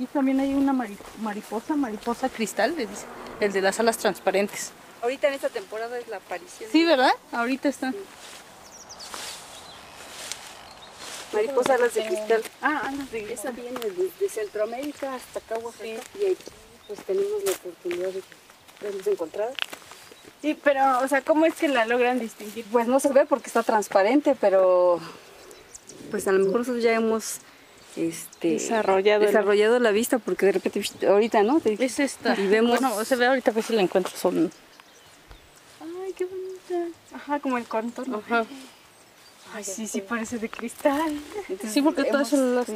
aquí también hay una mariposa, mariposa cristal, el de las alas transparentes. Ahorita en esta temporada es la aparición. Sí, ¿verdad? Ahorita está. Mariposa alas de cristal. Ah, alas de cristal. Esa viene desde Centroamérica hasta acá, Oaxaca. Y aquí pues tenemos la oportunidad de verlos encontrado. Sí, pero, o sea, ¿cómo es que la logran distinguir? Pues no se ve porque está transparente, pero pues a lo mejor nosotros ya hemos este, desarrollado, desarrollado la vista porque de repente ahorita, ¿no? es esta. Y vemos... Bueno, se ve ahorita a ver si la encuentro. Son... Ay, qué bonita. Ajá, como el contorno. Ajá. Ay, sí, sí parece de cristal. sí, porque todas son las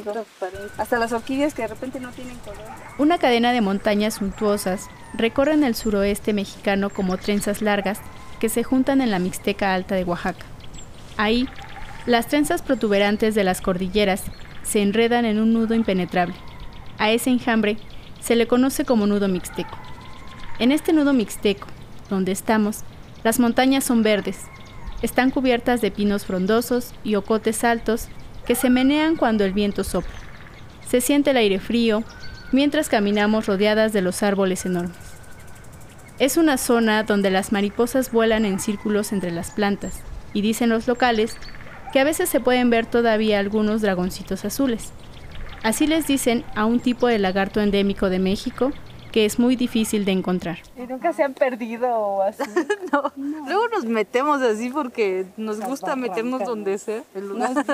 Hasta las orquídeas que de repente no tienen color. Una cadena de montañas suntuosas recorren el suroeste mexicano como trenzas largas que se juntan en la Mixteca Alta de Oaxaca. Ahí, las trenzas protuberantes de las cordilleras se enredan en un nudo impenetrable. A ese enjambre se le conoce como nudo mixteco. En este nudo mixteco, donde estamos, las montañas son verdes, están cubiertas de pinos frondosos y ocotes altos que se menean cuando el viento sopla. Se siente el aire frío mientras caminamos rodeadas de los árboles enormes. Es una zona donde las mariposas vuelan en círculos entre las plantas y dicen los locales que a veces se pueden ver todavía algunos dragoncitos azules. Así les dicen a un tipo de lagarto endémico de México que es muy difícil de encontrar. ¿Y nunca se han perdido o así? no. Luego nos metemos así porque nos gusta meternos donde sea.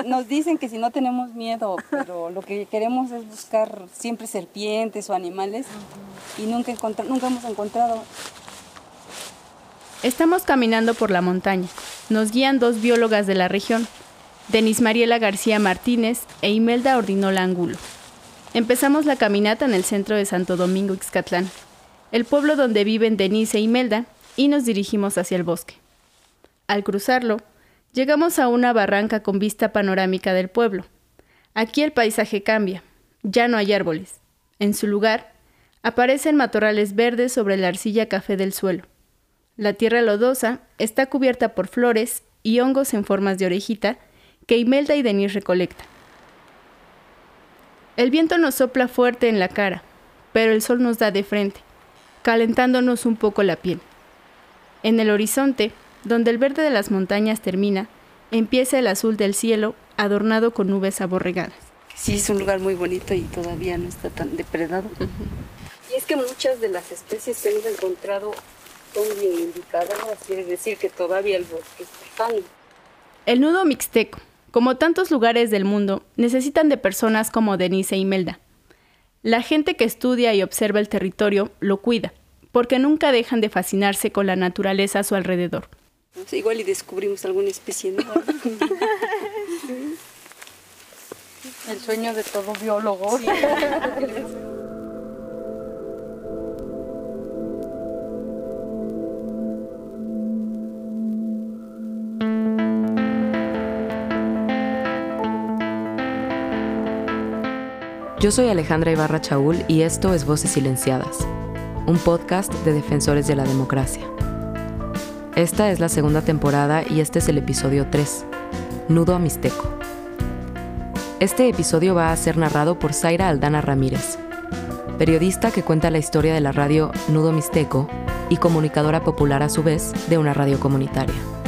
Nos, dicen que si no tenemos miedo, pero lo que queremos es buscar siempre serpientes o animales y nunca, nunca hemos encontrado. Estamos caminando por la montaña. Nos guían dos biólogas de la región, Denis Mariela García Martínez e Imelda Ordinola Angulo. Empezamos la caminata en el centro de Santo Domingo, Ixcatlán, el pueblo donde viven Denise e Imelda, y nos dirigimos hacia el bosque. Al cruzarlo, llegamos a una barranca con vista panorámica del pueblo. Aquí el paisaje cambia, ya no hay árboles. En su lugar, aparecen matorrales verdes sobre la arcilla café del suelo. La tierra lodosa está cubierta por flores y hongos en formas de orejita que Imelda y Denise recolectan. El viento nos sopla fuerte en la cara, pero el sol nos da de frente, calentándonos un poco la piel. En el horizonte, donde el verde de las montañas termina, empieza el azul del cielo adornado con nubes aborregadas. Sí, es un lugar muy bonito y todavía no está tan depredado. Y es que muchas de las especies que hemos encontrado son bien indicadas, quiere decir que todavía el bosque está El nudo mixteco, como tantos lugares del mundo, necesitan de personas como Denise e Imelda. La gente que estudia y observa el territorio lo cuida, porque nunca dejan de fascinarse con la naturaleza a su alrededor. igual y descubrimos alguna especie nueva. El sueño de todo biólogo. Yo soy Alejandra Ibarra Chaúl y esto es Voces Silenciadas, un podcast de defensores de la democracia. Esta es la segunda temporada y este es el episodio 3, Nudo a Mixteco. Este episodio va a ser narrado por Zaira Aldana Ramírez, periodista que cuenta la historia de la radio Nudo Mixteco y comunicadora popular a su vez de una radio comunitaria.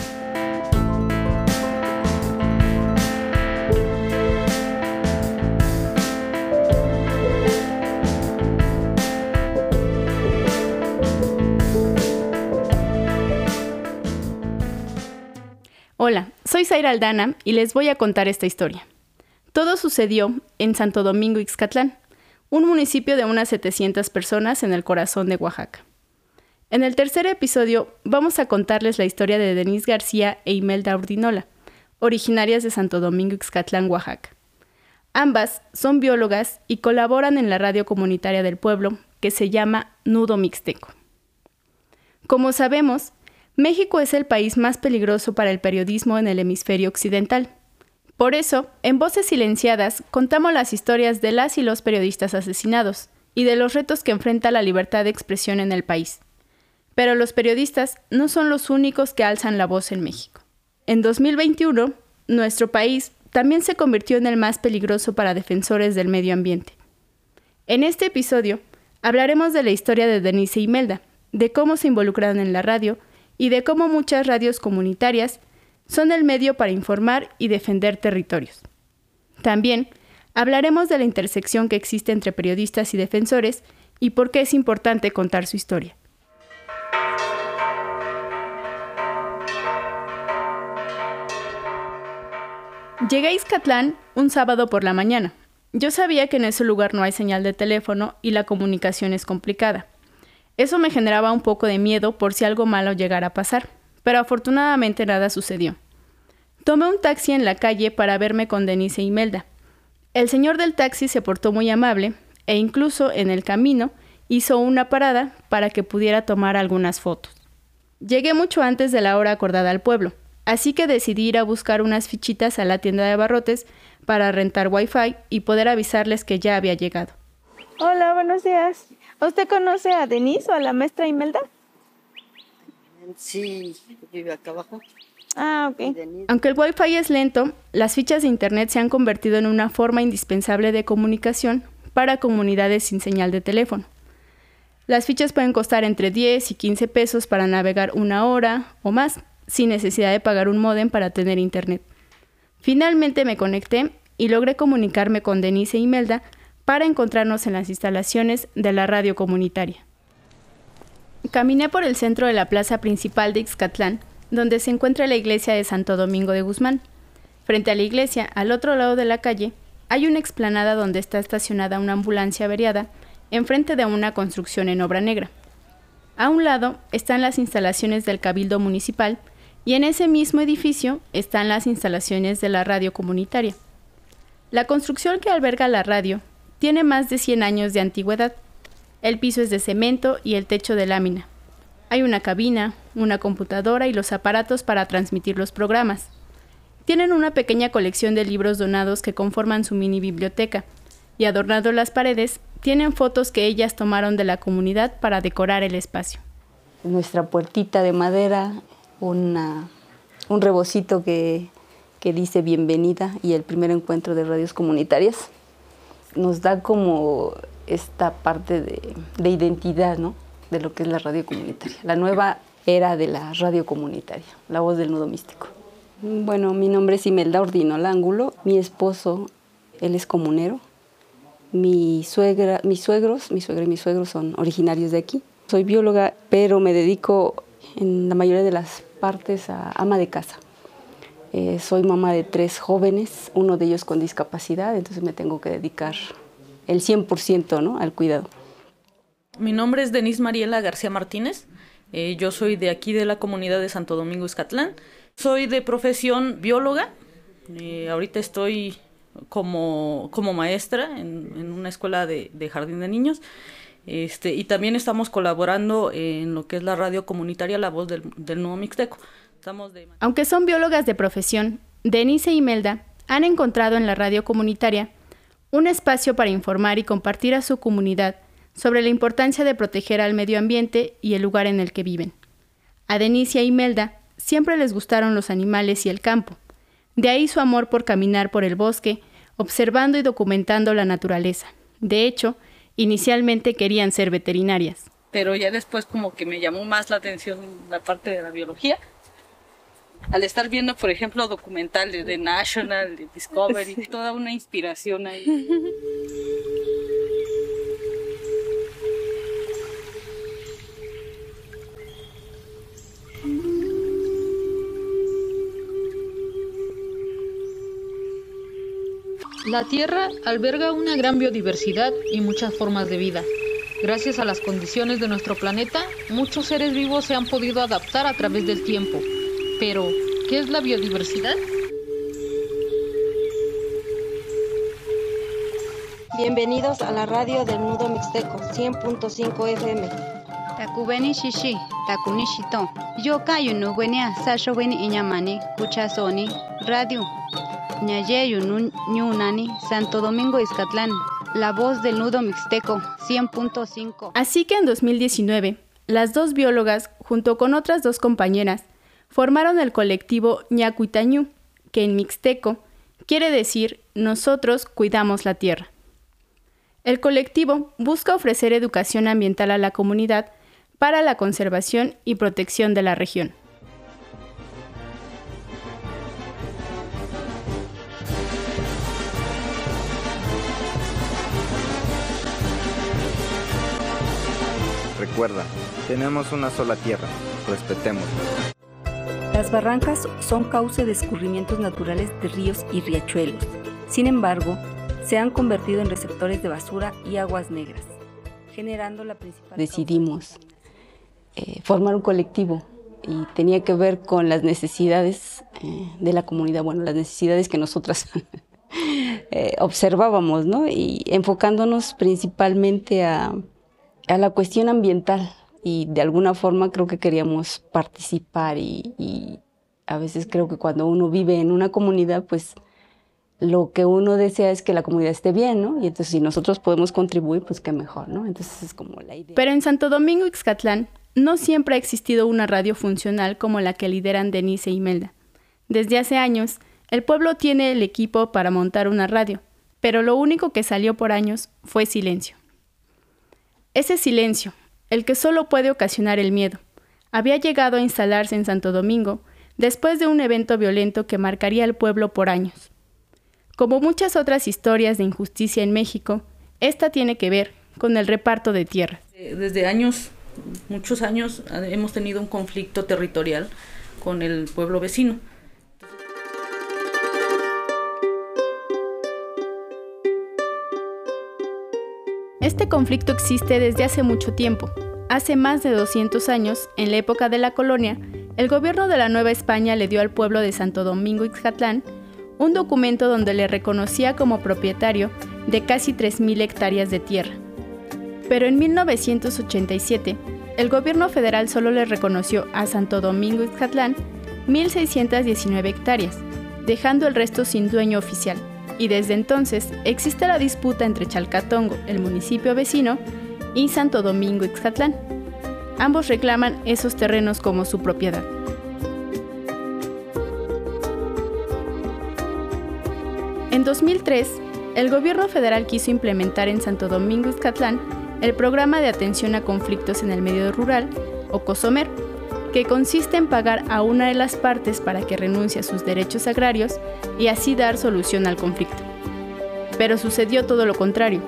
Soy Zaira Aldana y les voy a contar esta historia. Todo sucedió en Santo Domingo Ixcatlán, un municipio de unas 700 personas en el corazón de Oaxaca. En el tercer episodio vamos a contarles la historia de Denise García e Imelda Urdinola, originarias de Santo Domingo Ixcatlán, Oaxaca. Ambas son biólogas y colaboran en la radio comunitaria del pueblo que se llama Nudo Mixteco. Como sabemos, México es el país más peligroso para el periodismo en el hemisferio occidental. Por eso, en Voces Silenciadas contamos las historias de las y los periodistas asesinados y de los retos que enfrenta la libertad de expresión en el país. Pero los periodistas no son los únicos que alzan la voz en México. En 2021, nuestro país también se convirtió en el más peligroso para defensores del medio ambiente. En este episodio hablaremos de la historia de Denise y Imelda, de cómo se involucraron en la radio y de cómo muchas radios comunitarias son el medio para informar y defender territorios. También hablaremos de la intersección que existe entre periodistas y defensores y por qué es importante contar su historia. Llegué a Izcatlán un sábado por la mañana. Yo sabía que en ese lugar no hay señal de teléfono y la comunicación es complicada. Eso me generaba un poco de miedo por si algo malo llegara a pasar, pero afortunadamente nada sucedió. Tomé un taxi en la calle para verme con Denise y Imelda. El señor del taxi se portó muy amable e incluso en el camino hizo una parada para que pudiera tomar algunas fotos. Llegué mucho antes de la hora acordada al pueblo, así que decidí ir a buscar unas fichitas a la tienda de barrotes para rentar wifi y poder avisarles que ya había llegado. Hola, buenos días. ¿Usted conoce a Denise o a la maestra Imelda? Sí, vive acá abajo. Ah, ok. Aunque el Wi-Fi es lento, las fichas de Internet se han convertido en una forma indispensable de comunicación para comunidades sin señal de teléfono. Las fichas pueden costar entre 10 y 15 pesos para navegar una hora o más, sin necesidad de pagar un modem para tener Internet. Finalmente me conecté y logré comunicarme con Denise e Imelda para encontrarnos en las instalaciones de la radio comunitaria. Caminé por el centro de la plaza principal de Ixcatlán donde se encuentra la iglesia de Santo Domingo de Guzmán. Frente a la iglesia, al otro lado de la calle, hay una explanada donde está estacionada una ambulancia averiada enfrente de una construcción en obra negra. A un lado están las instalaciones del Cabildo Municipal y en ese mismo edificio están las instalaciones de la radio comunitaria. La construcción que alberga la radio tiene más de 100 años de antigüedad. El piso es de cemento y el techo de lámina. Hay una cabina, una computadora y los aparatos para transmitir los programas. Tienen una pequeña colección de libros donados que conforman su mini biblioteca, y adornando las paredes tienen fotos que ellas tomaron de la comunidad para decorar el espacio. Nuestra puertita de madera, un rebocito que, dice bienvenida y el primer encuentro de radios comunitarias, nos da como esta parte de, de identidad, ¿no? de lo que es la radio comunitaria, la nueva era de la radio comunitaria, la voz del nudo místico. Bueno, mi nombre es Imelda Ordino Lángulo, mi esposo, él es comunero, mi suegra, mis suegros, mi suegra y mis suegros son originarios de aquí. Soy bióloga, pero me dedico en la mayoría de las partes a ama de casa. Eh, soy mamá de tres jóvenes, uno de ellos con discapacidad, entonces me tengo que dedicar el 100% ¿no? al cuidado. Mi nombre es Denise Mariela García Martínez. Eh, yo soy de aquí de la comunidad de Santo Domingo Escatlán. Soy de profesión bióloga. Eh, ahorita estoy como, como maestra en, una escuela de, jardín de niños. Este, y también estamos colaborando en lo que es la radio comunitaria La Voz del, Nuevo Mixteco. Aunque son biólogas de profesión, Denise y Imelda han encontrado en la radio comunitaria un espacio para informar y compartir a su comunidad sobre la importancia de proteger al medio ambiente y el lugar en el que viven. A Denicia y Melda siempre les gustaron los animales y el campo. De ahí su amor por caminar por el bosque, observando y documentando la naturaleza. De hecho, inicialmente querían ser veterinarias. Pero ya después como que me llamó más la atención la parte de la biología. Al estar viendo, por ejemplo, documentales de National, de Discovery, toda una inspiración ahí. La Tierra alberga una gran biodiversidad y muchas formas de vida. Gracias a las condiciones de nuestro planeta, muchos seres vivos se han podido adaptar a través del tiempo. Pero, ¿qué es la biodiversidad? Bienvenidos a la radio del Nudo Mixteco 100.5 FM. Takubeni shishi, takunishito. Yo kayo no sasho iñamani, kuchasoni, radio Santo Domingo Izcatlán, la voz del nudo mixteco, 100.5. Así que en 2019, las dos biólogas, junto con otras dos compañeras, formaron el colectivo Ñacuitañú, que en mixteco quiere decir nosotros cuidamos la tierra. El colectivo busca ofrecer educación ambiental a la comunidad para la conservación y protección de la región. Recuerda, tenemos una sola tierra, respetémosla. Las barrancas son cauce de escurrimientos naturales de ríos y riachuelos. Sin embargo, se han convertido en receptores de basura y aguas negras, generando la principal... Decidimos eh, formar un colectivo y tenía que ver con las necesidades eh, de la comunidad, bueno, las necesidades que nosotras eh, observábamos, ¿no? Y enfocándonos principalmente a, a, la cuestión ambiental y de alguna forma creo que queríamos participar y, a veces creo que cuando uno vive en una comunidad, pues lo que uno desea es que la comunidad esté bien, ¿no? Y entonces si nosotros podemos contribuir, pues qué mejor, ¿no? Entonces es como la idea. Pero en Santo Domingo, Ixcatlán, no siempre ha existido una radio funcional como la que lideran Denise e Imelda. Desde hace años, el pueblo tiene el equipo para montar una radio, pero lo único que salió por años fue silencio. Ese silencio, el que solo puede ocasionar el miedo, había llegado a instalarse en Santo Domingo después de un evento violento que marcaría al pueblo por años. Como muchas otras historias de injusticia en México, esta tiene que ver con el reparto de tierras. Desde años, muchos años, hemos tenido un conflicto territorial con el pueblo vecino. Este conflicto existe desde hace mucho tiempo. Hace más de 200 años, en la época de la colonia, el gobierno de la Nueva España le dio al pueblo de Santo Domingo Ixcatlán un documento donde le reconocía como propietario de casi 3.000 hectáreas de tierra. Pero en 1987, el gobierno federal solo le reconoció a Santo Domingo Ixcatlán 1.619 hectáreas, dejando el resto sin dueño oficial. Y desde entonces existe la disputa entre Chalcatongo, el municipio vecino, y Santo Domingo Ixcatlán. Ambos reclaman esos terrenos como su propiedad. En 2003, el gobierno federal quiso implementar en Santo Domingo Izcatlán el programa de atención a conflictos en el medio rural, o COSOMER, que consiste en pagar a una de las partes para que renuncie a sus derechos agrarios y así dar solución al conflicto. Pero sucedió todo lo contrario.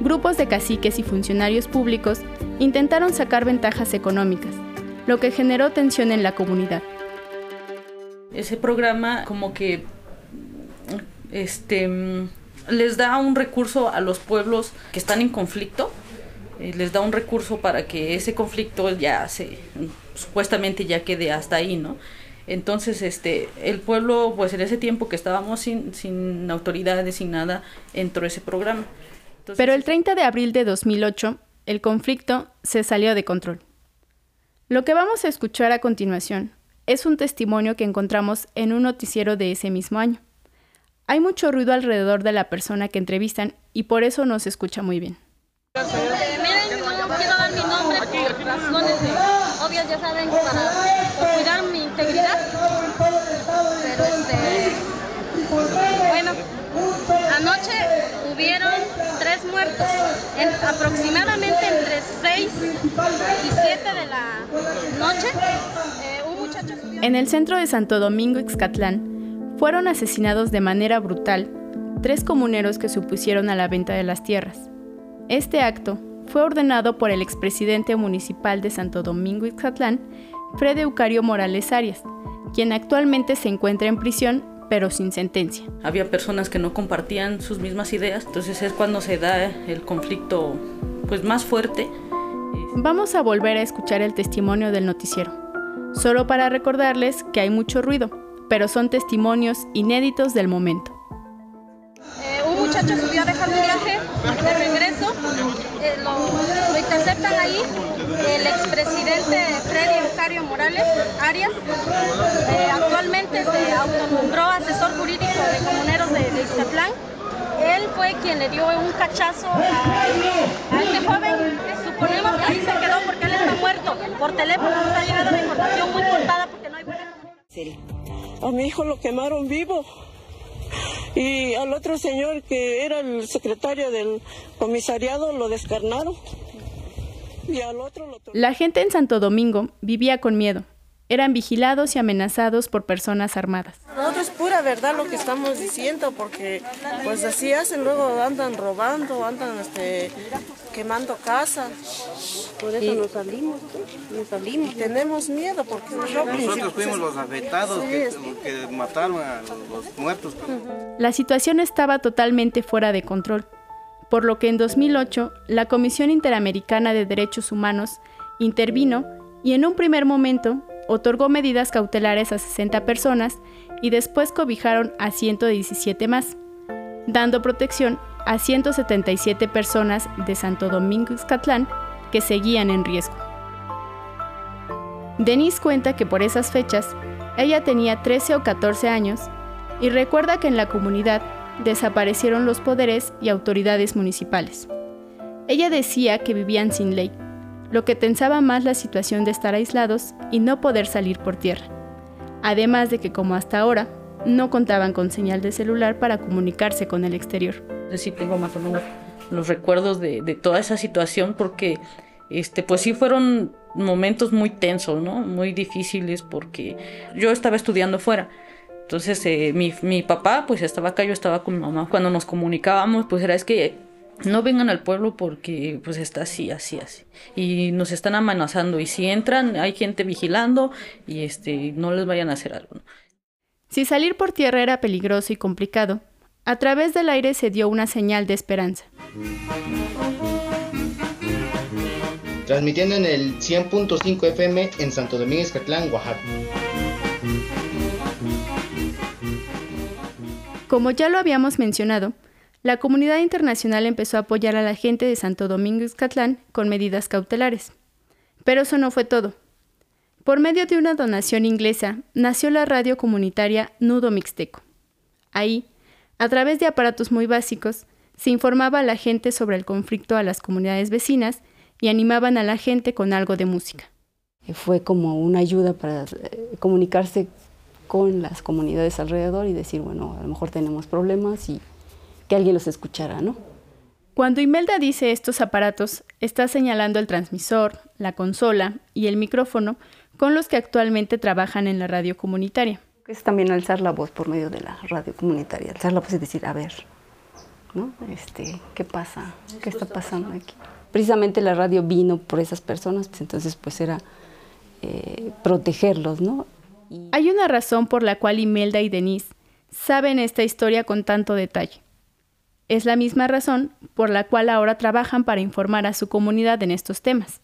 Grupos de caciques y funcionarios públicos intentaron sacar ventajas económicas, lo que generó tensión en la comunidad. Ese programa como que este les da un recurso a los pueblos que están en conflicto, eh, les da un recurso para que ese conflicto ya se supuestamente ya quede hasta ahí, ¿no? Entonces, este, el pueblo, pues en ese tiempo que estábamos sin, sin autoridades, sin nada, entró ese programa. Pero el 30 de abril de 2008, el conflicto se salió de control. Lo que vamos a escuchar a continuación es un testimonio que encontramos en un noticiero de ese mismo año. Hay mucho ruido alrededor de la persona que entrevistan y por eso no se escucha muy bien. Eh, miren, no quiero dar mi nombre por razones obvias, ya saben, para cuidar mi integridad. Pero este, bueno, anoche hubieron muertos, aproximadamente entre 6 y 7 de la noche. Eh, un muchacho En el centro de Santo Domingo, Ixcatlán, fueron asesinados de manera brutal tres comuneros que se opusieron a la venta de las tierras. Este acto fue ordenado por el expresidente municipal de Santo Domingo Ixatlán, Fred Eucario Morales Arias, quien actualmente se encuentra en prisión pero sin sentencia. Había personas que no compartían sus mismas ideas, entonces es cuando se da el conflicto pues más fuerte. Vamos a volver a escuchar el testimonio del noticiero, solo para recordarles que hay mucho ruido, pero son testimonios inéditos del momento. Eh, un muchacho subió a dejar un viaje de regreso, eh, lo, interceptan ahí, el expresidente Eucario Morales Arias, eh, actualmente se autonombró asesor jurídico de comuneros de, de. Él fue quien le dio un cachazo a, este joven, suponemos que ahí se quedó porque él está muerto. Por teléfono nos ha llegado la información muy cortada porque no hay buena a mi hijo lo quemaron vivo. y al otro señor que era el secretario del comisariado lo descarnaron. Y al otro lo... La gente en Santo Domingo vivía con miedo eran vigilados y amenazados por personas armadas. No, es pura verdad lo que estamos diciendo, porque pues así hacen, luego andan robando, andan este, quemando casas. Por eso nos salimos, nos salimos. tenemos miedo porque nosotros fuimos los afectados que, que mataron a los muertos. La situación estaba totalmente fuera de control, por lo que en 2008 la Comisión Interamericana de Derechos Humanos intervino y en un primer momento otorgó medidas cautelares a 60 personas y después cobijaron a 117 más, dando protección a 177 personas de Santo Domingo Excatlán que seguían en riesgo. Denise cuenta que por esas fechas ella tenía 13 o 14 años y recuerda que en la comunidad desaparecieron los poderes y autoridades municipales. Ella decía que vivían sin ley, lo que tensaba más la situación de estar aislados y no poder salir por tierra. Además de que como hasta ahora, no contaban con señal de celular para comunicarse con el exterior. Sí tengo más o menos los recuerdos de, toda esa situación porque este, pues sí fueron momentos muy tensos, ¿no? Muy difíciles porque yo estaba estudiando fuera. Entonces eh, mi, mi papá pues estaba acá, yo estaba con mi mamá. Cuando nos comunicábamos pues era es que no vengan al pueblo porque pues está así, así, así. Y nos están amenazando y si entran hay gente vigilando y este no les vayan a hacer algo. Si salir por tierra era peligroso y complicado, a través del aire se dio una señal de esperanza. Transmitiendo en el 100.5 FM en Santo Domingo Escatlán, Oaxaca. Como ya lo habíamos mencionado, la comunidad internacional empezó a apoyar a la gente de Santo Domingo Excatlán con medidas cautelares. Pero eso no fue todo. Por medio de una donación inglesa, nació la radio comunitaria Nudo Mixteco. Ahí, a través de aparatos muy básicos, se informaba a la gente sobre el conflicto a las comunidades vecinas y animaban a la gente con algo de música. Fue como una ayuda para eh, comunicarse con las comunidades alrededor y decir, bueno, a lo mejor tenemos problemas y que alguien los escuchara, ¿no? Cuando Imelda dice estos aparatos, está señalando el transmisor, la consola y el micrófono con los que actualmente trabajan en la radio comunitaria. Es también alzar la voz por medio de la radio comunitaria, alzar la voz y decir, a ver, ¿no? Este, ¿qué pasa? ¿Qué está pasando aquí? Precisamente la radio vino por esas personas, pues entonces pues era eh, protegerlos, ¿no? Hay una razón por la cual Imelda y Denise saben esta historia con tanto detalle. Es la misma razón por la cual ahora trabajan para informar a su comunidad en estos temas.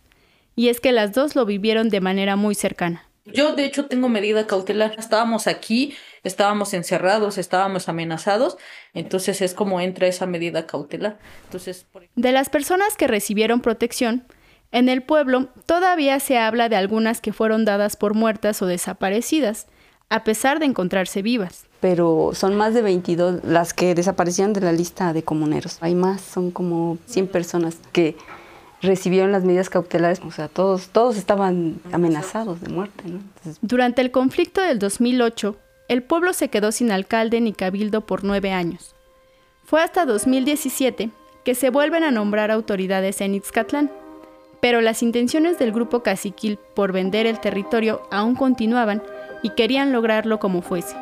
Y es que las dos lo vivieron de manera muy cercana. Yo de hecho tengo medida cautelar. Estábamos aquí, estábamos encerrados, estábamos amenazados, entonces es como entra esa medida cautelar. Entonces, De las personas que recibieron protección, en el pueblo todavía se habla de algunas que fueron dadas por muertas o desaparecidas, a pesar de encontrarse vivas. Pero son más de 22 las que desaparecieron de la lista de comuneros. Hay más, son como 100 personas que recibieron las medidas cautelares, o sea, todos, todos estaban amenazados de muerte. Durante el conflicto del 2008, el pueblo se quedó sin alcalde ni cabildo por nueve años. Fue hasta 2017 que se vuelven a nombrar autoridades en Ixcatlán, pero las intenciones del grupo caciquil por vender el territorio aún continuaban y querían lograrlo como fuese.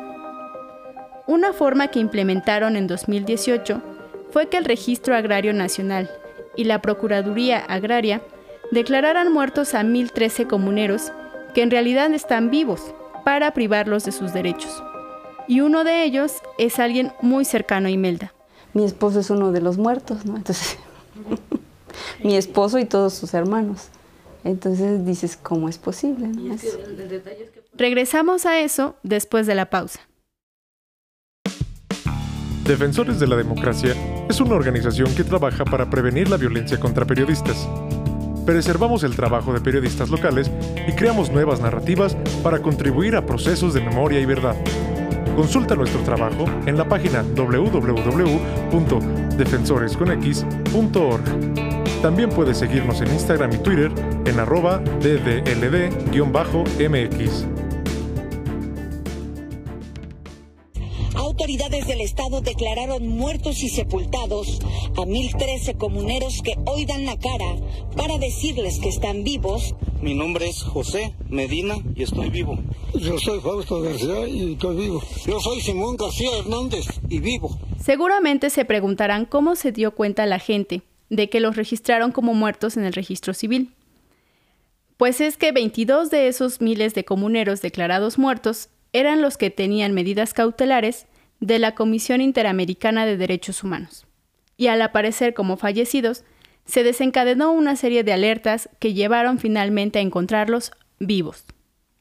Una forma que implementaron en 2018 fue que el Registro Agrario Nacional y la Procuraduría Agraria declararan muertos a 1.013 comuneros que en realidad están vivos para privarlos de sus derechos. Y uno de ellos es alguien muy cercano a Imelda. Mi esposo es uno de los muertos, ¿no? Entonces, mi esposo y todos sus hermanos. Entonces dices, ¿cómo es posible? Regresamos a eso después de la pausa. Defensores de la Democracia es una organización que trabaja para prevenir la violencia contra periodistas. Preservamos el trabajo de periodistas locales y creamos nuevas narrativas para contribuir a procesos de memoria y verdad. Consulta nuestro trabajo en la página www.defensoresconx.org. También puedes seguirnos en Instagram y Twitter en arroba ddld-mx. autoridades del estado declararon muertos y sepultados a 1.013 comuneros que hoy dan la cara para decirles que están vivos. Mi nombre es José Medina y estoy vivo. Yo soy Fausto García y estoy vivo. Yo soy Simón García Hernández y vivo. Seguramente se preguntarán cómo se dio cuenta la gente de que los registraron como muertos en el registro civil. Pues es que 22 de esos miles de comuneros declarados muertos eran los que tenían medidas cautelares de la Comisión Interamericana de Derechos Humanos. Y al aparecer como fallecidos, se desencadenó una serie de alertas que llevaron finalmente a encontrarlos vivos.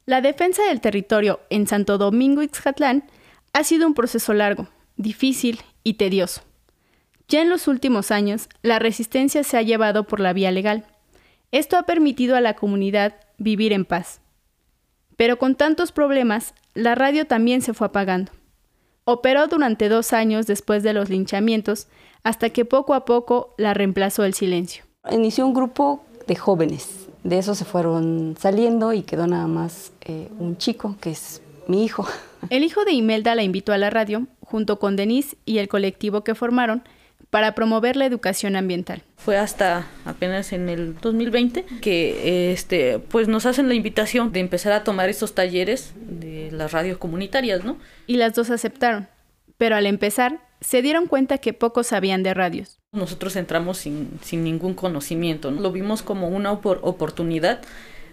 La defensa del territorio en Santo Domingo Ixcatlán ha sido un proceso largo, difícil y tedioso. Ya en los últimos años, la resistencia se ha llevado por la vía legal. Esto ha permitido a la comunidad vivir en paz. Pero con tantos problemas, la radio también se fue apagando. Operó durante dos años después de los linchamientos, hasta que poco a poco la reemplazó el silencio. Inició un grupo de jóvenes. De eso se fueron saliendo y quedó nada más eh, un chico, que es mi hijo. El hijo de Imelda la invitó a la radio, junto con Denise y el colectivo que formaron, para promover la educación ambiental. Fue hasta apenas en el 2020 que este pues nos hacen la invitación de empezar a tomar estos talleres de las radios comunitarias, ¿no? Y las dos aceptaron, pero al empezar se dieron cuenta que pocos sabían de radios. Nosotros entramos sin, sin ningún conocimiento, ¿no? lo vimos como una oportunidad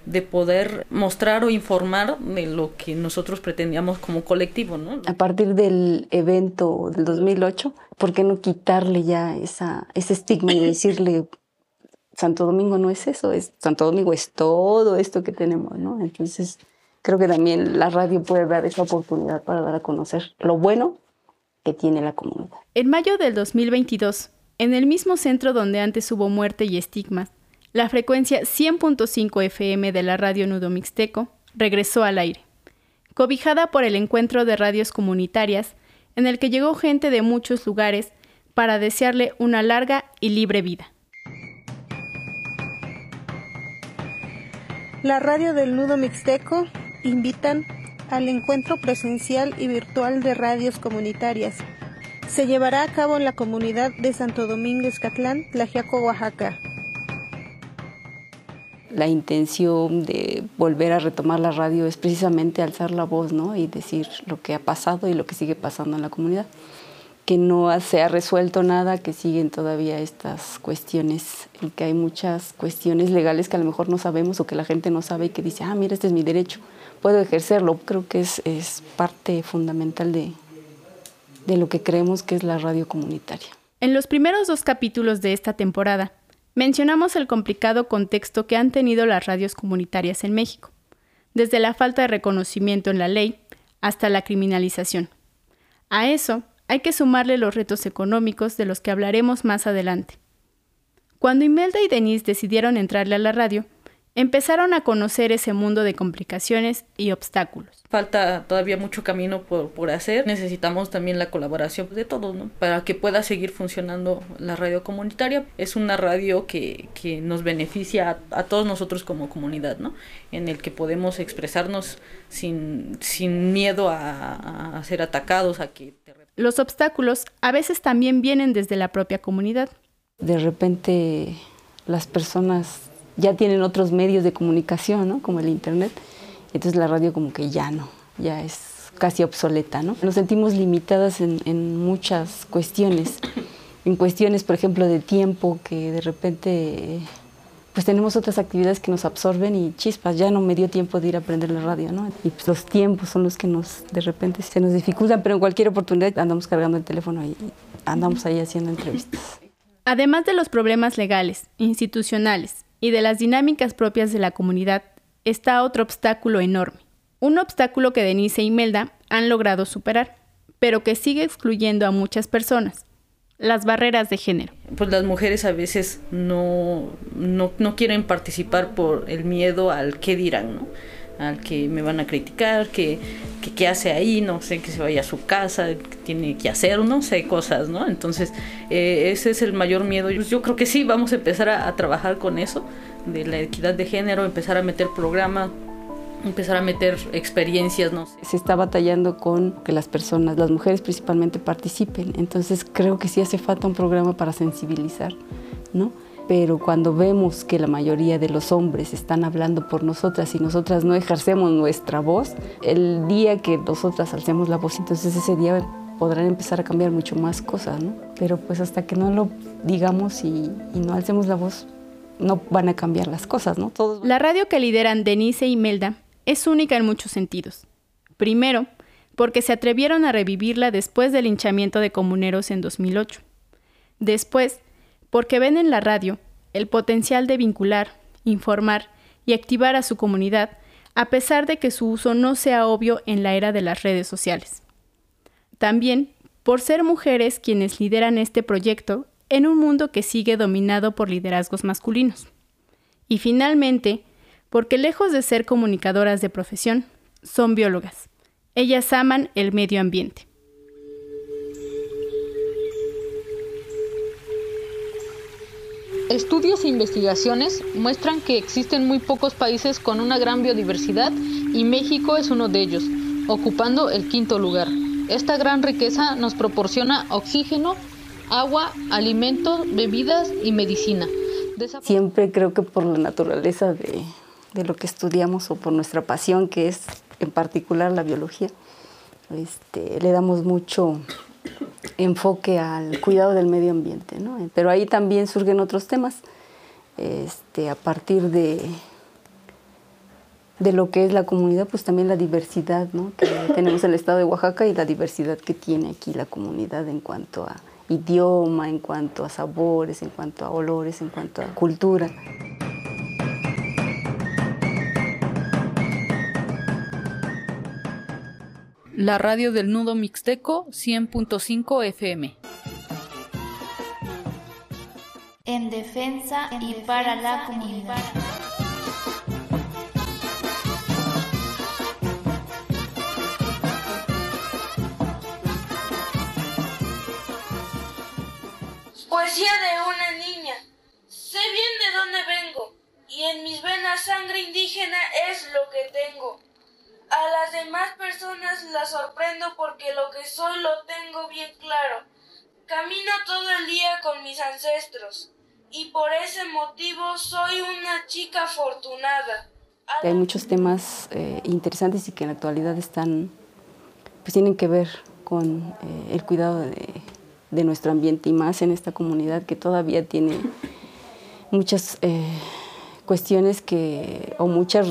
de poder mostrar o informar de lo que nosotros pretendíamos como colectivo, ¿no? A partir del evento del 2008, ¿por qué no quitarle ya esa, ese estigma y decirle Santo Domingo no es eso, es Santo Domingo es todo esto que tenemos, ¿no? Entonces, creo que también la radio puede dar esa oportunidad para dar a conocer lo bueno que tiene la comunidad. En mayo del 2022, en el mismo centro donde antes hubo muerte y estigmas, la frecuencia 100.5 FM de la radio Nudo Mixteco regresó al aire, cobijada por el encuentro de radios comunitarias en el que llegó gente de muchos lugares para desearle una larga y libre vida. La radio del Nudo Mixteco invitan al encuentro presencial y virtual de radios comunitarias. Se llevará a cabo en la comunidad de Santo Domingo Escatlán, Tlajiaco, Oaxaca, la intención de volver a retomar la radio es precisamente alzar la voz ¿no? y decir lo que ha pasado y lo que sigue pasando en la comunidad. Que no se ha resuelto nada, que siguen todavía estas cuestiones y que hay muchas cuestiones legales que a lo mejor no sabemos o que la gente no sabe y que dice, ah, mira, este es mi derecho, puedo ejercerlo. Creo que es, es parte fundamental de, de lo que creemos que es la radio comunitaria. En los primeros dos capítulos de esta temporada, Mencionamos el complicado contexto que han tenido las radios comunitarias en México, desde la falta de reconocimiento en la ley hasta la criminalización. A eso hay que sumarle los retos económicos de los que hablaremos más adelante. Cuando Imelda y Denise decidieron entrarle a la radio, empezaron a conocer ese mundo de complicaciones y obstáculos. Falta todavía mucho camino por, hacer. Necesitamos también la colaboración de todos, ¿no? Para que pueda seguir funcionando la radio comunitaria. Es una radio que, nos beneficia a, todos nosotros como comunidad, ¿no? En el que podemos expresarnos sin, sin miedo a, a ser atacados, a que... Los obstáculos a veces también vienen desde la propia comunidad. De repente las personas ya tienen otros medios de comunicación, ¿no? Como el Internet. Entonces la radio como que ya no, ya es casi obsoleta, ¿no? Nos sentimos limitadas en, en muchas cuestiones. En cuestiones, por ejemplo, de tiempo, que de repente pues tenemos otras actividades que nos absorben y chispas, ya no me dio tiempo de ir a aprender la radio, ¿no? Y pues los tiempos son los que nos, de repente se nos dificultan, pero en cualquier oportunidad andamos cargando el teléfono y andamos ahí haciendo entrevistas. Además de los problemas legales, institucionales y de las dinámicas propias de la comunidad está otro obstáculo enorme. Un obstáculo que Denise y Imelda han logrado superar, pero que sigue excluyendo a muchas personas. Las barreras de género. Pues las mujeres a veces no, no, no quieren participar por el miedo al qué dirán, ¿no? Al que me van a criticar, que, qué hace ahí, no sé, que se vaya a su casa, que tiene que hacer, no sé, cosas, ¿no? Entonces, eh, ese es el mayor miedo. Yo, creo que sí, vamos a empezar a, trabajar con eso, de la equidad de género, empezar a meter programas empezar a meter experiencias, no. Se está batallando con que las personas, las mujeres principalmente, participen. Entonces creo que sí hace falta un programa para sensibilizar, ¿no? Pero cuando vemos que la mayoría de los hombres están hablando por nosotras y nosotras no ejercemos nuestra voz, el día que nosotras alcemos la voz, entonces ese día podrán empezar a cambiar mucho más cosas, ¿no? Pero pues hasta que no lo digamos y, y no alcemos la voz, no van a cambiar las cosas, ¿no? Todos... La radio que lideran Denise y Melda es única en muchos sentidos. Primero, porque se atrevieron a revivirla después del linchamiento de comuneros en 2008. Después, porque ven en la radio el potencial de vincular, informar y activar a su comunidad, a pesar de que su uso no sea obvio en la era de las redes sociales. También por ser mujeres quienes lideran este proyecto en un mundo que sigue dominado por liderazgos masculinos. Y finalmente, porque lejos de ser comunicadoras de profesión, son biólogas. Ellas aman el medio ambiente. Estudios e investigaciones muestran que existen muy pocos países con una gran biodiversidad y México es uno de ellos, ocupando el quinto lugar. Esta gran riqueza nos proporciona oxígeno, agua, alimentos, bebidas y medicina. Siempre creo que por la naturaleza de, de, lo que estudiamos o por nuestra pasión, que es en particular la biología, este, le damos mucho enfoque al cuidado del medio ambiente. ¿no? Pero ahí también surgen otros temas este, a partir de, de lo que es la comunidad, pues también la diversidad ¿no? que tenemos en el estado de Oaxaca y la diversidad que tiene aquí la comunidad en cuanto a idioma, en cuanto a sabores, en cuanto a olores, en cuanto a cultura. La radio del Nudo Mixteco 100.5 FM. En defensa y para la comunidad. Poesía de una niña. Sé bien de dónde vengo, y en mis venas sangre indígena es lo que tengo. A las demás personas las sorprendo porque lo que soy lo tengo bien claro. Camino todo el día con mis ancestros, y por ese motivo soy una chica afortunada. Hay muchos temas eh, interesantes y que en la actualidad están, pues tienen que ver con eh, el cuidado de, de nuestro ambiente y más en esta comunidad que todavía tiene muchas eh, cuestiones que, o muchas,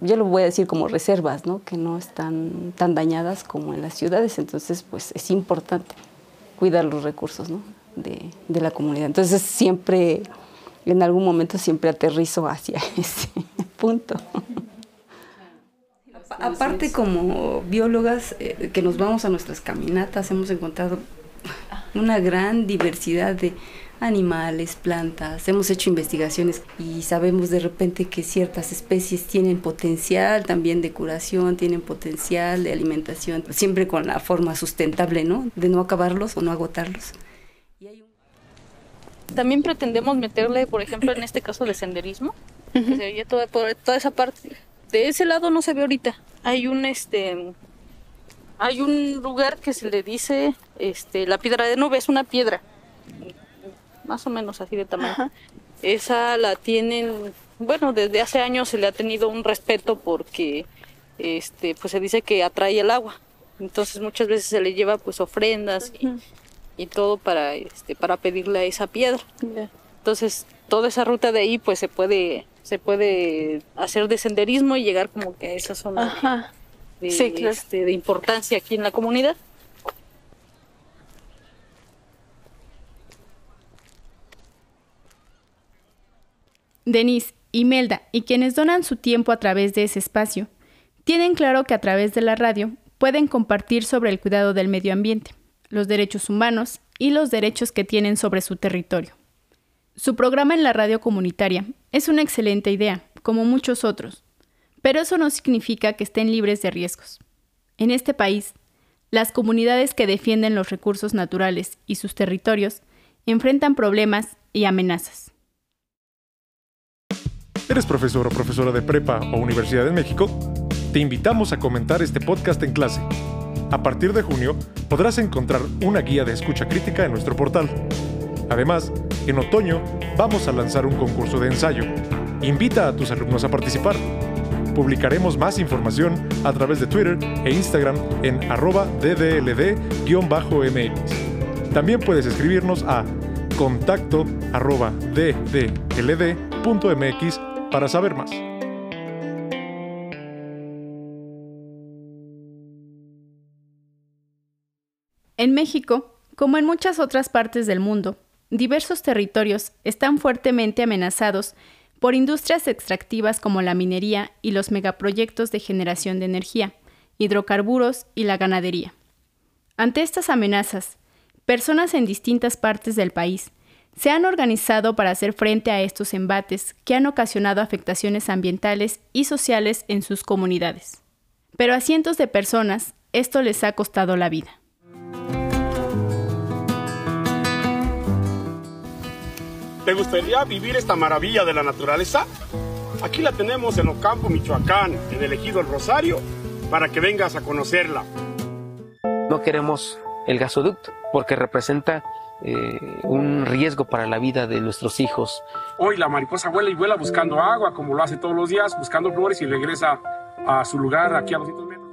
yo lo voy a decir como reservas, ¿no? que no están tan dañadas como en las ciudades, entonces pues es importante cuidar los recursos ¿no? de, de la comunidad. Entonces siempre, en algún momento siempre aterrizo hacia ese punto. Aparte como biólogas eh, que nos vamos a nuestras caminatas, hemos encontrado una gran diversidad de animales, plantas. Hemos hecho investigaciones y sabemos de repente que ciertas especies tienen potencial también de curación, tienen potencial de alimentación, siempre con la forma sustentable, ¿no? De no acabarlos o no agotarlos. También pretendemos meterle, por ejemplo, en este caso de senderismo, que se veía toda, toda esa parte. De ese lado no se ve ahorita. Hay un este hay un lugar que se le dice este la piedra de nube, es una piedra más o menos así de tamaño. Esa la tienen, bueno, desde hace años se le ha tenido un respeto porque este pues se dice que atrae el agua. Entonces muchas veces se le lleva pues ofrendas y, y todo para este para pedirle a esa piedra. Entonces, toda esa ruta de ahí pues se puede se puede hacer de senderismo y llegar como que a esa zona de, Sí, claro. este, de importancia aquí en la comunidad. Denise, Imelda y quienes donan su tiempo a través de ese espacio, tienen claro que a través de la radio pueden compartir sobre el cuidado del medio ambiente, los derechos humanos y los derechos que tienen sobre su territorio. Su programa en la radio comunitaria es una excelente idea, como muchos otros, pero eso no significa que estén libres de riesgos. En este país, las comunidades que defienden los recursos naturales y sus territorios enfrentan problemas y amenazas. ¿Eres profesor o profesora de prepa o universidad en México? te invitamos a comentar este podcast en clase. A partir de junio podrás encontrar una guía de escucha crítica en nuestro portal. Además, en otoño vamos a lanzar un concurso de ensayo. Invita a tus alumnos a participar. Publicaremos más información a través de Twitter e Instagram en arroba ddld-mx. También puedes escribirnos a contacto arroba ddld.mx para saber más. En México, como en muchas otras partes del mundo, diversos territorios están fuertemente amenazados por industrias extractivas como la minería y los megaproyectos de generación de energía, hidrocarburos y la ganadería. Ante estas amenazas, personas en distintas partes del país se han organizado para hacer frente a estos embates que han ocasionado afectaciones ambientales y sociales en sus comunidades. Pero a cientos de personas esto les ha costado la vida. ¿Te gustaría vivir esta maravilla de la naturaleza? Aquí la tenemos en Ocampo, Michoacán, en el ejido El Rosario, para que vengas a conocerla. No queremos el gasoducto porque representa eh, un riesgo para la vida de nuestros hijos. Hoy la mariposa vuela y vuela buscando agua, como lo hace todos los días, buscando flores y regresa a su lugar aquí a 200 metros.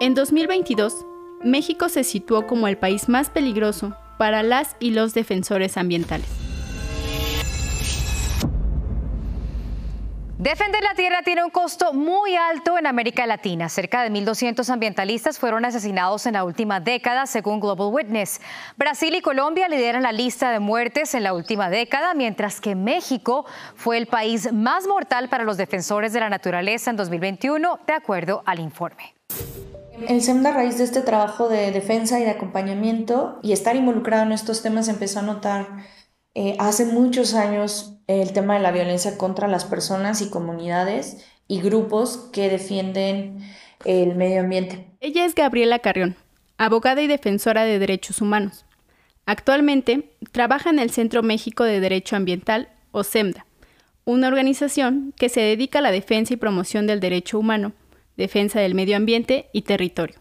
En 2022, México se situó como el país más peligroso para las y los defensores ambientales. Defender la tierra tiene un costo muy alto en América Latina. Cerca de 1.200 ambientalistas fueron asesinados en la última década, según Global Witness. Brasil y Colombia lideran la lista de muertes en la última década, mientras que México fue el país más mortal para los defensores de la naturaleza en 2021, de acuerdo al informe. El SEMDA, a raíz de este trabajo de defensa y de acompañamiento y estar involucrado en estos temas, empezó a notar eh, hace muchos años el tema de la violencia contra las personas y comunidades y grupos que defienden el medio ambiente. Ella es Gabriela Carrión, abogada y defensora de derechos humanos. Actualmente trabaja en el Centro México de Derecho Ambiental, o CEMDA, una organización que se dedica a la defensa y promoción del derecho humano, defensa del medio ambiente y territorio.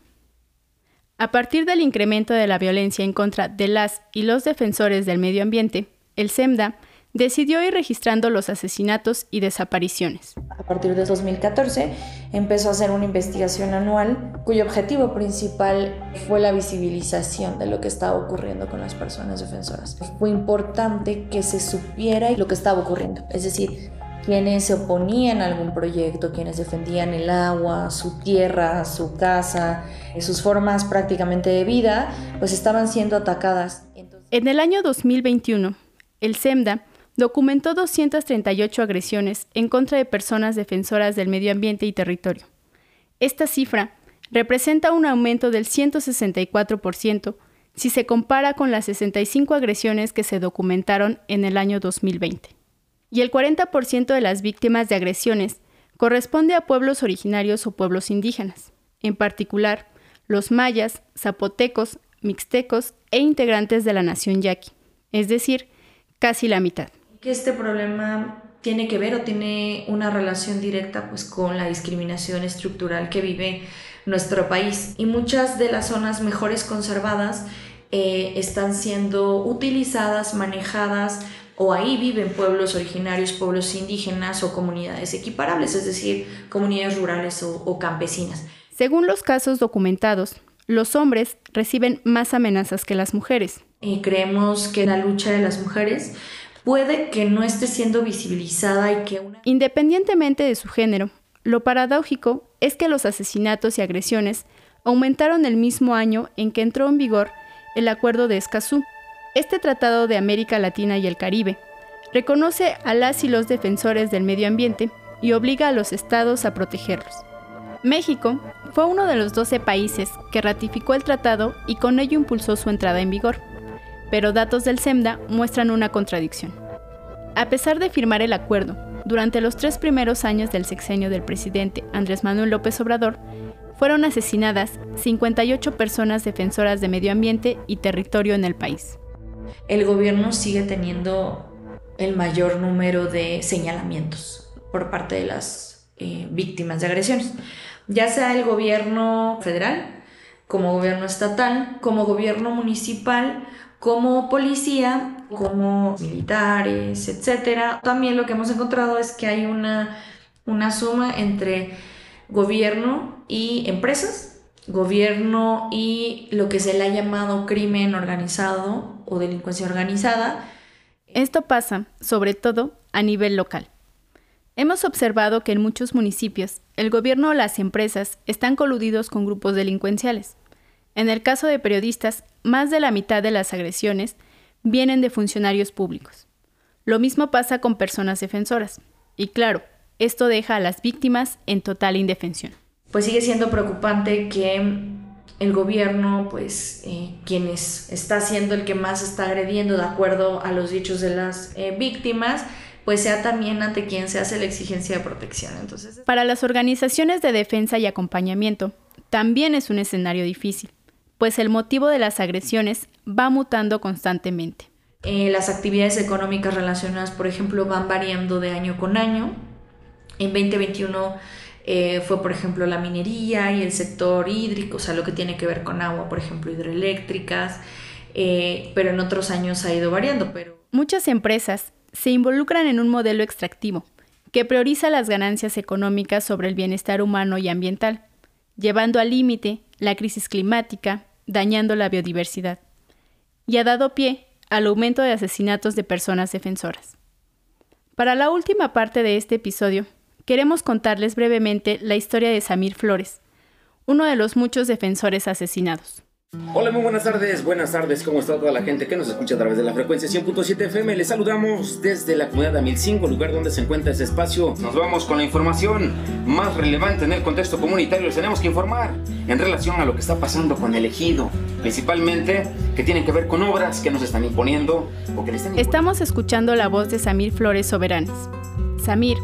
A partir del incremento de la violencia en contra de las y los defensores del medio ambiente, el SEMDA decidió ir registrando los asesinatos y desapariciones. A partir de 2014 empezó a hacer una investigación anual cuyo objetivo principal fue la visibilización de lo que estaba ocurriendo con las personas defensoras. Fue importante que se supiera lo que estaba ocurriendo, es decir, quienes se oponían a algún proyecto, quienes defendían el agua, su tierra, su casa, sus formas prácticamente de vida, pues estaban siendo atacadas. En el año 2021, el SEMDA documentó 238 agresiones en contra de personas defensoras del medio ambiente y territorio. Esta cifra representa un aumento del 164% si se compara con las 65 agresiones que se documentaron en el año 2020. Y el 40% de las víctimas de agresiones corresponde a pueblos originarios o pueblos indígenas, en particular los mayas, zapotecos, mixtecos e integrantes de la nación yaqui, es decir, casi la mitad. Que este problema tiene que ver o tiene una relación directa pues con la discriminación estructural que vive nuestro país y muchas de las zonas mejores conservadas eh, están siendo utilizadas, manejadas o ahí viven pueblos originarios, pueblos indígenas o comunidades equiparables, es decir, comunidades rurales o, campesinas. Según los casos documentados, los hombres reciben más amenazas que las mujeres. Y creemos que la lucha de las mujeres puede que no esté siendo visibilizada y que Independientemente de su género, lo paradójico es que los asesinatos y agresiones aumentaron el mismo año en que entró en vigor el Acuerdo de Escazú. Este tratado de América Latina y el Caribe reconoce a las y los defensores del medio ambiente y obliga a los estados a protegerlos. México fue uno de los 12 países que ratificó el tratado y con ello impulsó su entrada en vigor pero datos del SEMDA muestran una contradicción. A pesar de firmar el acuerdo, durante los tres primeros años del sexenio del presidente Andrés Manuel López Obrador, fueron asesinadas 58 personas defensoras de medio ambiente y territorio en el país. El gobierno sigue teniendo el mayor número de señalamientos por parte de las eh, víctimas de agresiones. Ya sea el gobierno federal, como gobierno estatal, como gobierno municipal, como policía, como militares, etc. También lo que hemos encontrado es que hay una, una suma entre gobierno y empresas, gobierno y lo que se le ha llamado crimen organizado o delincuencia organizada. Esto pasa, sobre todo, a nivel local. Hemos observado que en muchos municipios el gobierno o las empresas están coludidos con grupos delincuenciales. En el caso de periodistas, más de la mitad de las agresiones vienen de funcionarios públicos. Lo mismo pasa con personas defensoras. Y claro, esto deja a las víctimas en total indefensión. Pues sigue siendo preocupante que el gobierno, pues eh, quien está siendo el que más está agrediendo de acuerdo a los dichos de las eh, víctimas, pues sea también ante quien se hace la exigencia de protección. Entonces, Para las organizaciones de defensa y acompañamiento, también es un escenario difícil, pues el motivo de las agresiones va mutando constantemente. Eh, las actividades económicas relacionadas, por ejemplo, van variando de año con año. En 2021 eh, fue, por ejemplo, la minería y el sector hídrico, o sea, lo que tiene que ver con agua, por ejemplo, hidroeléctricas, eh, pero en otros años ha ido variando. Pero... Muchas empresas se involucran en un modelo extractivo que prioriza las ganancias económicas sobre el bienestar humano y ambiental, llevando al límite la crisis climática, dañando la biodiversidad, y ha dado pie al aumento de asesinatos de personas defensoras. Para la última parte de este episodio, queremos contarles brevemente la historia de Samir Flores, uno de los muchos defensores asesinados. Hola, muy buenas tardes, buenas tardes, ¿cómo está toda la gente que nos escucha a través de la frecuencia 100.7 FM? Les saludamos desde la comunidad de 1005, lugar donde se encuentra este espacio. Nos vamos con la información más relevante en el contexto comunitario. Les tenemos que informar en relación a lo que está pasando con el ejido, principalmente que tienen que ver con obras que nos están imponiendo o que le están Estamos escuchando la voz de Samir Flores Soberanes. Samir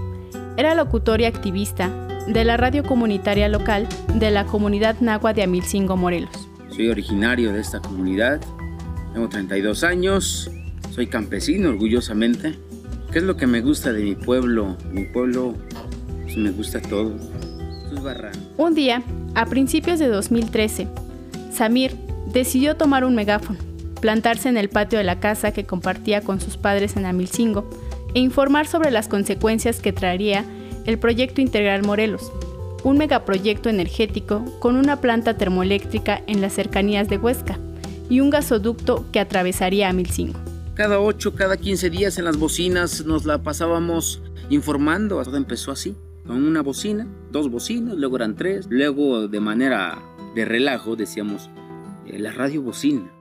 era locutor y activista de la radio comunitaria local de la comunidad Nagua de Amilcingo, Morelos. Soy originario de esta comunidad, tengo 32 años, soy campesino orgullosamente. ¿Qué es lo que me gusta de mi pueblo? Mi pueblo pues, me gusta todo. Un día, a principios de 2013, Samir decidió tomar un megáfono, plantarse en el patio de la casa que compartía con sus padres en Amilcingo e informar sobre las consecuencias que traería el proyecto Integral Morelos, un megaproyecto energético con una planta termoeléctrica en las cercanías de Huesca y un gasoducto que atravesaría a Milcingo. Cada 8, cada 15 días en las bocinas nos la pasábamos informando. Todo empezó así, con una bocina, dos bocinas, luego eran tres, luego de manera de relajo decíamos eh, la radio bocina.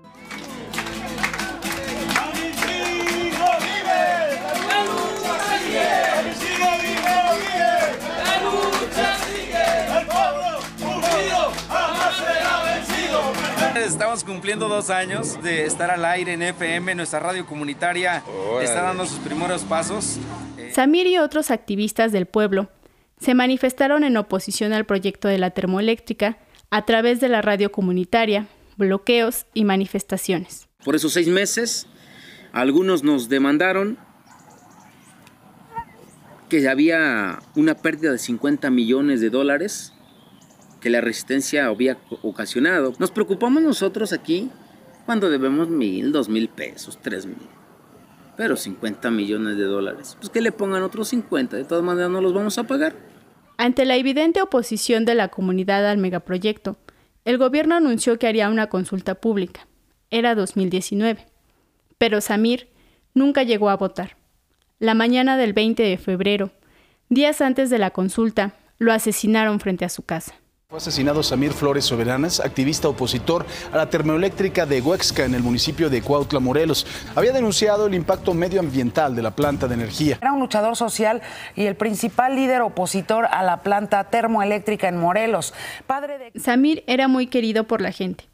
Estamos cumpliendo dos años de estar al aire en FM, nuestra radio comunitaria está dando sus primeros pasos. Samir y otros activistas del pueblo se manifestaron en oposición al proyecto de la termoeléctrica a través de la radio comunitaria, bloqueos y manifestaciones. Por esos seis meses, algunos nos demandaron que había una pérdida de 50 millones de dólares que la resistencia había ocasionado. Nos preocupamos nosotros aquí cuando debemos mil, dos mil pesos, tres mil. Pero 50 millones de dólares. Pues que le pongan otros 50, de todas maneras no los vamos a pagar. Ante la evidente oposición de la comunidad al megaproyecto, el gobierno anunció que haría una consulta pública. Era 2019. Pero Samir nunca llegó a votar. La mañana del 20 de febrero, días antes de la consulta, lo asesinaron frente a su casa. Fue asesinado Samir Flores Soberanas, activista opositor a la termoeléctrica de Huexca en el municipio de Cuautla, Morelos. Había denunciado el impacto medioambiental de la planta de energía. Era un luchador social y el principal líder opositor a la planta termoeléctrica en Morelos. Padre de... Samir era muy querido por la gente.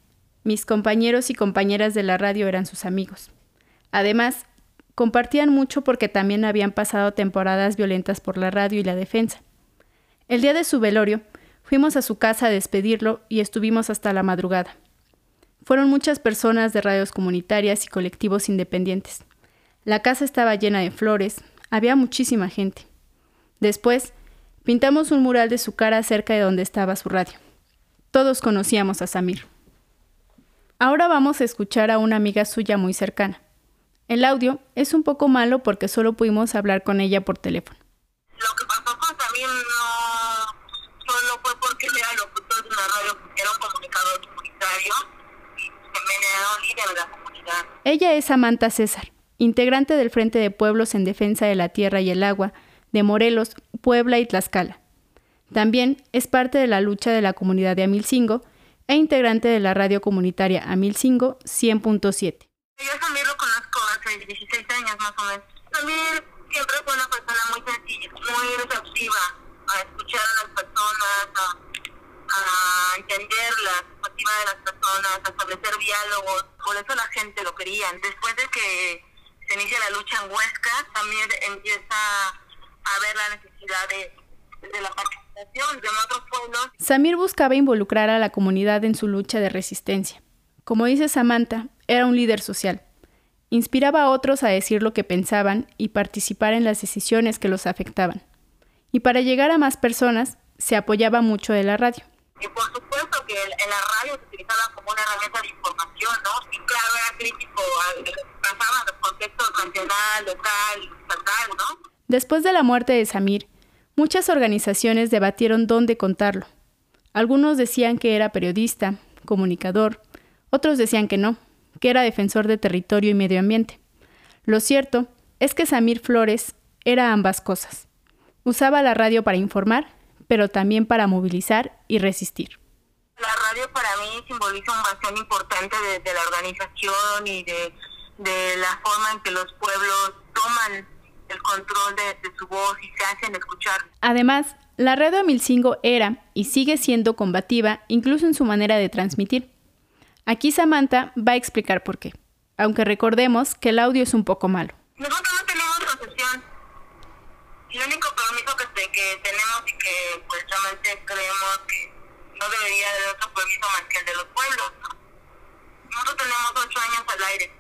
Mis compañeros y compañeras de la radio eran sus amigos. Además, compartían mucho porque también habían pasado temporadas violentas por la radio y la defensa. El día de su velorio, Fuimos a su casa a despedirlo y estuvimos hasta la madrugada. Fueron muchas personas de radios comunitarias y colectivos independientes. La casa estaba llena de flores, había muchísima gente. Después, Pintamos un mural de su cara cerca de donde estaba su radio. Todos conocíamos a Samir. Ahora vamos a escuchar a una amiga suya muy cercana. El audio es un poco malo porque solo pudimos hablar con ella por teléfono pasó con Samir no solo fue porque era locutor de una radio, era un comunicador comunitario y también era un líder de la comunidad. Ella es Samantha César, integrante del Frente de Pueblos en Defensa de la Tierra y el Agua de Morelos, Puebla y Tlaxcala. También es parte de la lucha de la comunidad de Amilcingo e integrante de la radio comunitaria Amilcingo 100.7. Yo a Samir lo conozco hace 16 años más o menos. Samir siempre fue una persona muy sencilla, muy receptiva a escuchar a las personas, a, a entender la perspectiva de las personas, a establecer diálogos. Por eso la gente lo quería. Después de que se inicia la lucha en Huesca, también empieza a ver la necesidad de, de la participación de otros pueblos. Samir buscaba involucrar a la comunidad en su lucha de resistencia. Como dice Samantha, era un líder social. Inspiraba a otros a decir lo que pensaban y participar en las decisiones que los afectaban. Y para llegar a más personas, se apoyaba mucho de la radio. Y por supuesto que en la radio se utilizaba como una herramienta de información, ¿no? Y claro, era crítico, pasaba los contextos nacional, local, estatal, ¿no? Después de la muerte de Samir, muchas organizaciones debatieron dónde contarlo. Algunos decían que era periodista, comunicador, otros decían que no, que era defensor de territorio y medio ambiente. Lo cierto es que Samir Flores era ambas cosas. Usaba la radio para informar, pero también para movilizar y resistir. La radio para mí simboliza un bastón importante de, de la organización y de, de, la forma en que los pueblos toman el control de, de, su voz y se hacen escuchar. Además, la radio Amilcingo era y sigue siendo combativa incluso en su manera de transmitir. Aquí Samantha va a explicar por qué, aunque recordemos que el audio es un poco malo. Nosotros no tenemos concesión. El único permiso que, que tenemos y que pues realmente creemos que no debería haber otro permiso más que el de los pueblos. ¿no? Nosotros tenemos ocho años al aire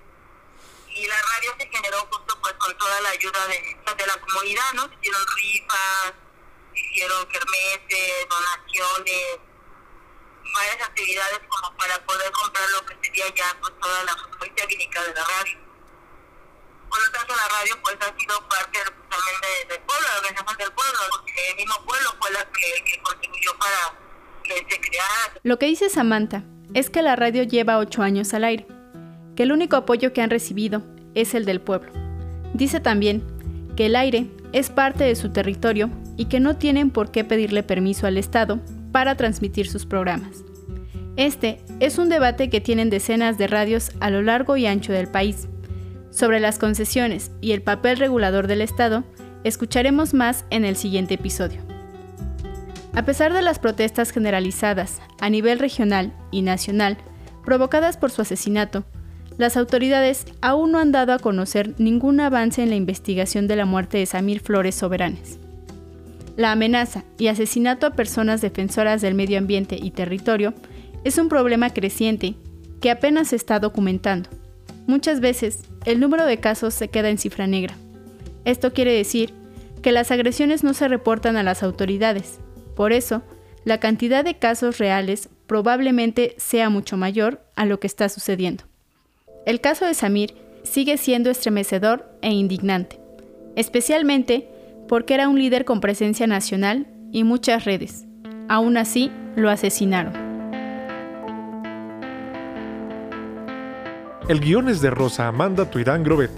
y la radio se generó justo pues con toda la ayuda de, de la comunidad, ¿no? Hicieron rifas, hicieron kermeses, donaciones, varias actividades como para poder comprar lo que sería ya pues toda la función técnica de la radio. Por lo tanto, la radio pues ha sido parte también de, Lo que dice Samantha es que la radio lleva ocho años al aire, que el único apoyo que han recibido es el del pueblo. Dice también que el aire es parte de su territorio y que no tienen por qué pedirle permiso al Estado para transmitir sus programas. Este es un debate que tienen decenas de radios a lo largo y ancho del país. Sobre las concesiones y el papel regulador del Estado, escucharemos más en el siguiente episodio. A pesar de las protestas generalizadas a nivel regional y nacional provocadas por su asesinato, las autoridades aún no han dado a conocer ningún avance en la investigación de la muerte de Samir Flores Soberanes. La amenaza y asesinato a personas defensoras del medio ambiente y territorio es un problema creciente que apenas se está documentando. Muchas veces, el número de casos se queda en cifra negra. Esto quiere decir que las agresiones no se reportan a las autoridades. Por eso, la cantidad de casos reales probablemente sea mucho mayor a lo que está sucediendo. El caso de Samir sigue siendo estremecedor e indignante, especialmente porque era un líder con presencia nacional y muchas redes. Aún así, lo asesinaron. El guion es de Rosa Amanda Tuirán Grobet.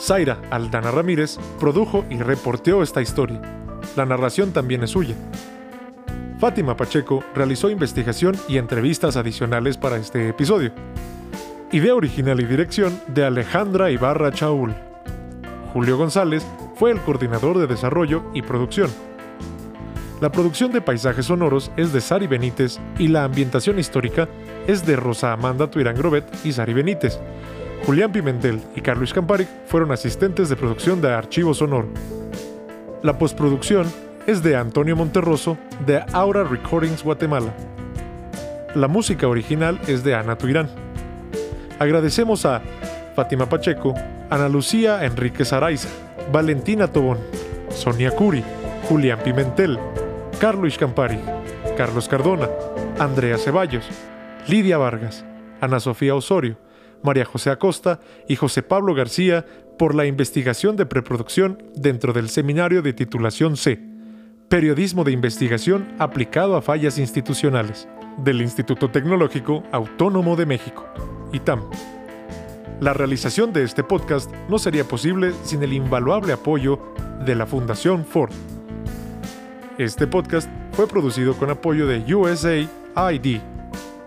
Zaira Aldana Ramírez produjo y reporteó esta historia. La narración también es suya. Fátima Pacheco realizó investigación y entrevistas adicionales para este episodio. Idea original y dirección de Alejandra Ibarra Chaul. Julio González fue el coordinador de desarrollo y producción. La producción de paisajes sonoros es de Sari Benítez y la ambientación histórica es de Rosa Amanda Tuirán Grobet y Sari Benítez. Julián Pimentel y Carlos Camparic fueron asistentes de producción de Archivo Sonoro. La postproducción es de Antonio Monterroso de Aura Recordings Guatemala. La música original es de Ana Tuirán. Agradecemos a Fátima Pacheco, Ana Lucía Enríquez Araiza, Valentina Tobón, Sonia Curi, Julián Pimentel, Carlos Campari, Carlos Cardona, Andrea Ceballos, Lidia Vargas, Ana Sofía Osorio, María José Acosta y José Pablo García por la investigación de preproducción dentro del seminario de titulación C, Periodismo de Investigación aplicado a fallas institucionales, del Instituto Tecnológico Autónomo de México, ITAM. La realización de este podcast no sería posible sin el invaluable apoyo de la Fundación Ford. Este podcast fue producido con apoyo de USAID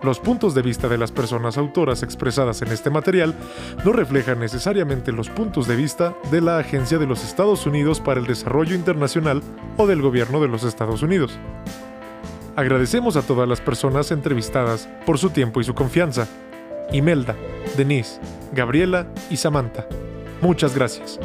los puntos de vista de las personas autoras expresadas en este material no reflejan necesariamente los puntos de vista de la Agencia de los Estados Unidos para el Desarrollo Internacional o del Gobierno de los Estados Unidos. Agradecemos a todas las personas entrevistadas por su tiempo y su confianza. Imelda, Denise, Gabriela y Samantha. Muchas gracias.